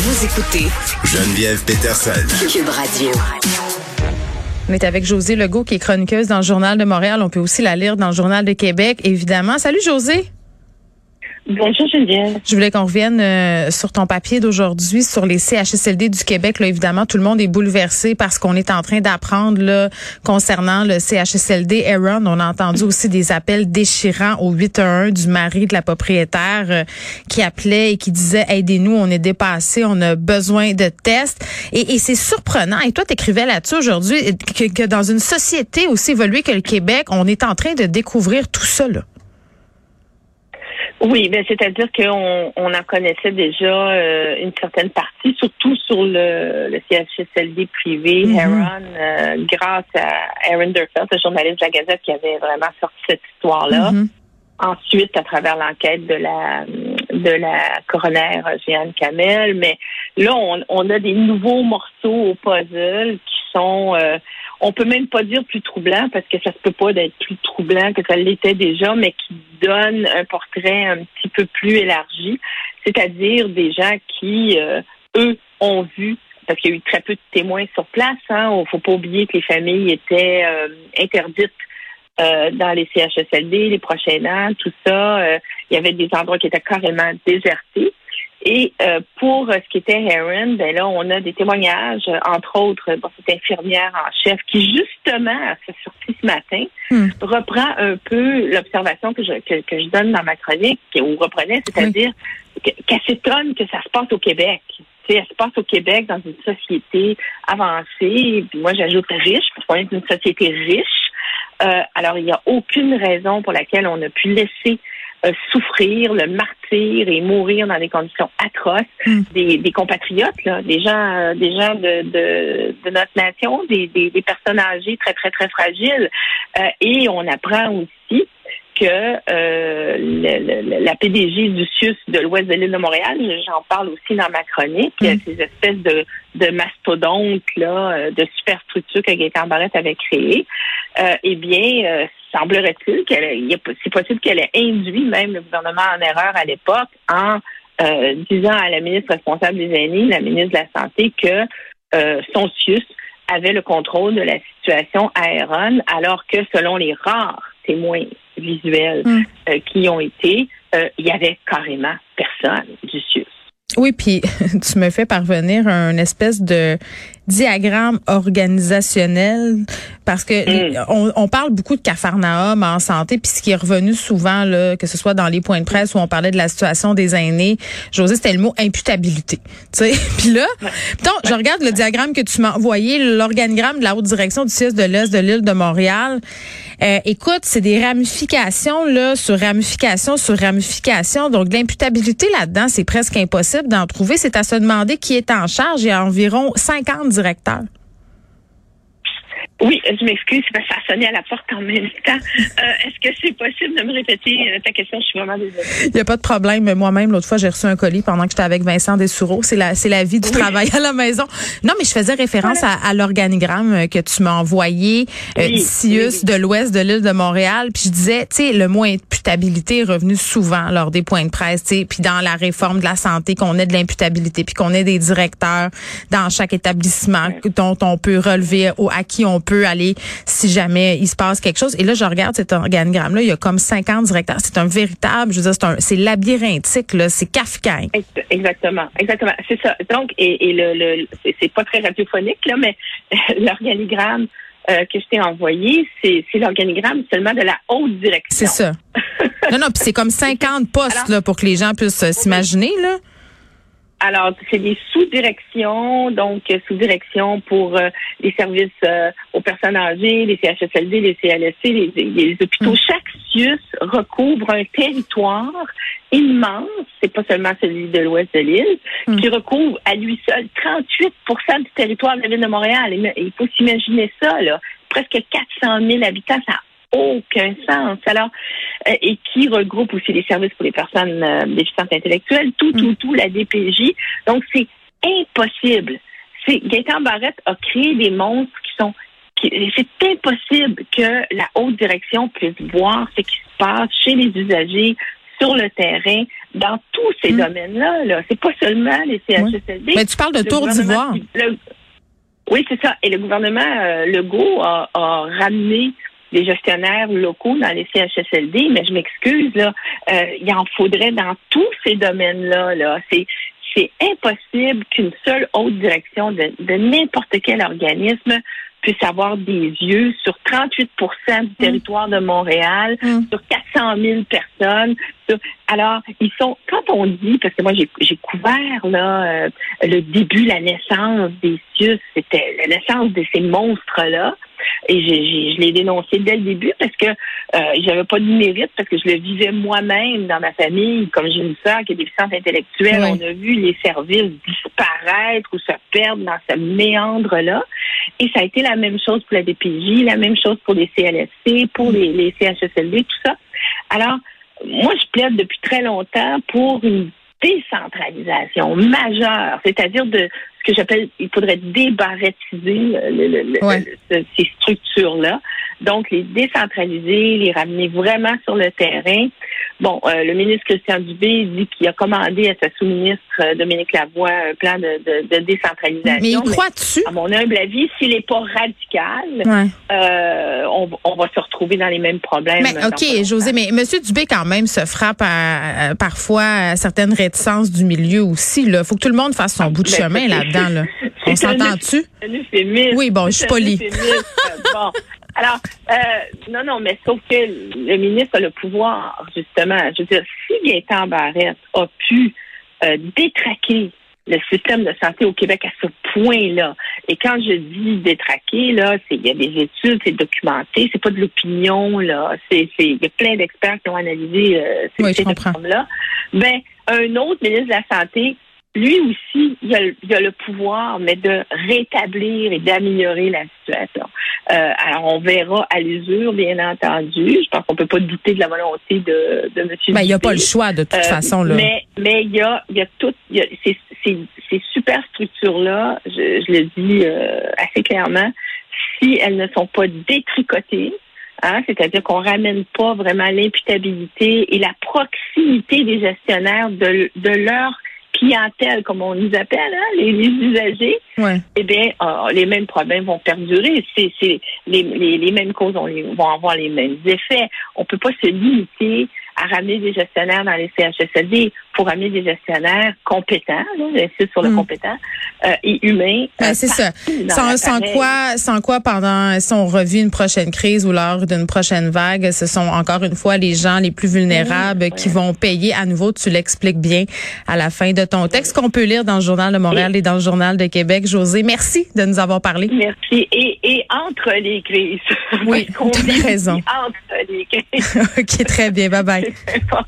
Vous écoutez Geneviève Peterson. Cube Radio. On est avec José Legault, qui est chroniqueuse dans le Journal de Montréal. On peut aussi la lire dans le Journal de Québec, évidemment. Salut, José. Je voulais qu'on revienne euh, sur ton papier d'aujourd'hui sur les CHSLD du Québec. Là, évidemment, tout le monde est bouleversé parce qu'on est en train d'apprendre là concernant le CHSLD Aaron. On a entendu aussi des appels déchirants au 811 du mari de la propriétaire euh, qui appelait et qui disait aidez-nous, on est dépassé, on a besoin de tests. Et, c'est surprenant. Et toi, t'écrivais là-dessus aujourd'hui que, que dans une société aussi évoluée que le Québec, on est en train de découvrir tout ça. Oui, ben c'est-à-dire qu'on on en connaissait déjà euh, une certaine partie, surtout sur le, le CHSLD privé, Mhm. Aaron, euh, grâce à Aaron Derfeld, le journaliste de la Gazette qui avait vraiment sorti cette histoire-là. Mhm. Ensuite, à travers l'enquête de la de la coroner Jeanne Kamel, mais là, on, on a des nouveaux morceaux au puzzle qui sont, euh, on peut même pas dire plus troublants parce que ça se peut pas d'être plus troublant que ça l'était déjà, mais qui donnent un portrait un petit peu plus élargi, c'est-à-dire des gens qui, euh, eux, ont vu parce qu'il y a eu très peu de témoins sur place. Hein. Il faut pas oublier que les familles étaient euh, interdites euh, dans les CHSLD, les prochains ans, tout ça. Euh, il y avait des endroits qui étaient carrément désertés. Et euh, pour ce qui était Heron, ben là, on a des témoignages, euh, entre autres, bon, cette infirmière en chef qui, justement, s'est sortie ce matin, Hmm. reprend un peu l'observation que je, que, que je donne dans ma chronique, ou reprenait, c'est-à-dire que- qu'elle s'étonne que ça se passe au Québec. Tu sais, elle se passe au Québec dans une société avancée, puis moi j'ajoute riche, parce qu'on est une société riche. Euh, alors, il n'y a aucune raison pour laquelle on a pu laisser euh, souffrir, le martyr et mourir dans des conditions atroces Mm. des, des compatriotes, là, des gens, euh, des gens de, de, de notre nation, des, des, des personnes âgées très très très fragiles. Euh, et on apprend aussi que euh, le- le- la PDG du CIUS de l'ouest de l'île de Montréal, j'en parle aussi dans ma chronique, Mm. ces espèces de, de mastodontes là, euh, de superstructures que Gaëtan Barrette avait créées, euh, eh bien, euh, semblerait-il qu'elle, il est- c'est possible qu'elle ait induit même le gouvernement en erreur à l'époque en disant à la ministre responsable des aînés, la ministre de la Santé, que son CIUS avait le contrôle de la situation à Aaron, alors que selon les rares témoins visuels Mm. euh, qui ont été, euh, il y avait carrément personne du CIUS. Oui, puis tu me fais parvenir un espèce de diagramme organisationnel parce que Mm. on parle beaucoup de Cafarnaum en santé puis ce qui est revenu souvent là que ce soit dans les points de presse où on parlait de la situation des aînés, José c'était le mot imputabilité. Tu sais, puis là, donc je regarde le diagramme que tu m'as envoyé, l'organigramme de la haute direction du CIS de l'Est de l'île de Montréal. Euh, écoute, c'est des ramifications là sur ramifications sur ramifications. Donc l'imputabilité là-dedans, c'est presque impossible d'en trouver. C'est à se demander qui est en charge. Il y a environ 50 directeurs. Oui, je m'excuse, parce que ça a sonné à la porte en même temps. Euh, Est-ce que c'est possible de me répéter euh, ta question? Je suis vraiment désolée. Il n'y a pas de problème. Moi-même, l'autre fois, j'ai reçu un colis pendant que j'étais avec Vincent Dessoureau. C'est la, c'est la vie du Oui. travail à la maison. Non, mais je faisais référence à, à l'organigramme euh, que tu m'as envoyé, euh, Oui, oui. de l'ouest de l'île de Montréal. Puis je disais, tu sais, le mot imputabilité est revenu souvent lors des points de presse, tu sais, puis dans la réforme de la santé, qu'on ait de l'imputabilité, puis qu'on ait des directeurs dans chaque établissement dont on peut relever, au, à qui on peut aller si jamais il se passe quelque chose. Et là, je regarde cet organigramme-là, il y a comme 50 directeurs. C'est un véritable, je veux dire, c'est labyrinthique, là, c'est kafkaïen. Ex- Exactement, exactement. C'est ça. Donc, et, et le, le c'est- pas très radiophonique, là, mais l'organigramme euh, que je t'ai envoyé, c'est c'est l'organigramme seulement de la haute direction. C'est ça. Non, non, puis c'est comme 50 postes Alors- là, pour que les gens puissent euh, s'imaginer. là. Alors, c'est des sous-directions, donc euh, sous-direction pour euh, les services euh, aux personnes âgées, les CHSLD, les CLSC, les, les hôpitaux. Mm. Chaque CIUS recouvre un territoire immense, c'est pas seulement celui de l'ouest de l'île, Mm. qui recouvre à lui seul 38% du territoire de la ville de Montréal. Il il faut s'imaginer ça, là. Presque 400 000 habitants, ça n'a aucun sens. Alors, euh, et qui regroupe aussi les services pour les personnes euh, déficientes intellectuelles, tout, tout, tout, la DPJ. Donc, c'est impossible. C'est Gaëtan Barrette a créé des monstres qui sont c'est impossible que la haute direction puisse voir ce qui se passe chez les usagers sur le terrain dans tous ces Mm. domaines-là. Là. C'est pas seulement les CHSLD. Mais tu parles de Le Tour d'Ivoire. Oui, c'est ça. Et le gouvernement euh, Legault a, a ramené des gestionnaires locaux dans les CHSLD, mais je m'excuse, là, euh, il en faudrait dans tous ces domaines-là. Là. C'est c'est impossible qu'une seule haute direction de, de n'importe quel organisme puisse avoir des yeux sur 38% du territoire de Montréal, Mm. sur 400 000 personnes. sur- alors, ils sont, quand on dit, parce que moi j'ai j'ai couvert là euh, le début, la naissance des CIUS, c'était la naissance de ces monstres-là. Et je l'ai dénoncé dès le début parce que euh, j'avais pas de mérite, parce que je le vivais moi-même dans ma famille, comme j'ai une sœur qui est déficiente intellectuelle. Oui. On a vu les services disparaître ou se perdre dans ce méandre-là. Et ça a été la même chose pour la DPJ, la même chose pour les CLSC, pour les, les CHSLD, tout ça. Alors, moi, je plaide depuis très longtemps pour une décentralisation majeure, c'est-à-dire de ce que j'appelle, il faudrait débarratiser le- le- le- ces structures-là. Donc, les décentraliser, les ramener vraiment sur le terrain. Bon, euh, le ministre Christian Dubé dit qu'il a commandé à sa sous-ministre euh, Dominique Lavoie un plan de, de- de décentralisation. Mais il croit dessus. à mon humble avis, s'il n'est pas radical, Ouais. euh, on, on va se retrouver dans les mêmes problèmes. Mais OK. José, mais M. Dubé, quand même, se frappe à, à- parfois à certaines réticences du milieu aussi. Il faut que tout le monde fasse son bout de Ben, chemin là-dedans. Là. On s'entend-tu? Oui, bon, je suis polie. bon. Alors, euh, non, non, mais sauf que le ministre a le pouvoir, justement. Je veux dire, si Gaétan Barrette a pu euh, détraquer le système de santé au Québec à ce point-là, et quand je dis détraquer, là, c'est il y a des études, c'est documenté, c'est pas de l'opinion, là, c'est il y a plein d'experts qui ont analysé euh, ces, Oui, ces là Ben, un autre ministre de la Santé lui aussi, il a, il a le pouvoir, mais de rétablir et d'améliorer la situation. Euh, alors, on verra à l'usure, bien entendu. Je pense qu'on peut pas douter de la volonté de, de M. Ben, il n'y a pas le choix de toute Euh, façon. Là. Mais mais il y a il y a tout il y a ces, ces, ces super structures là, je, je le dis euh, assez clairement, si elles ne sont pas détricotées, hein, c'est-à-dire qu'on ramène pas vraiment l'imputabilité et la proximité des gestionnaires de, de leur clientèle, comme on nous appelle, hein, les, les usagers, Ouais. eh bien, euh, les mêmes problèmes vont perdurer. C'est, les, les, les mêmes causes les- vont avoir les mêmes effets. On peut pas se limiter à ramener des gestionnaires dans les CHSLD. Il faut ramener des gestionnaires compétents, là, j'insiste sur le Mm. compétent, euh, et humains. Ben, euh, c'est ça. Sans, sans quoi, sans quoi, pendant, si on revit une prochaine crise ou lors d'une prochaine vague, ce sont encore une fois les gens les plus vulnérables qui vont payer à nouveau. Tu l'expliques bien à la fin de ton texte qu'on peut lire dans le Journal de Montréal et, dans le Journal de Québec. José, merci de nous avoir parlé. Merci. Et, et entre les crises. Oui, t'as vit raison. Entre les crises. OK, très bien. Bye bye. C'est important.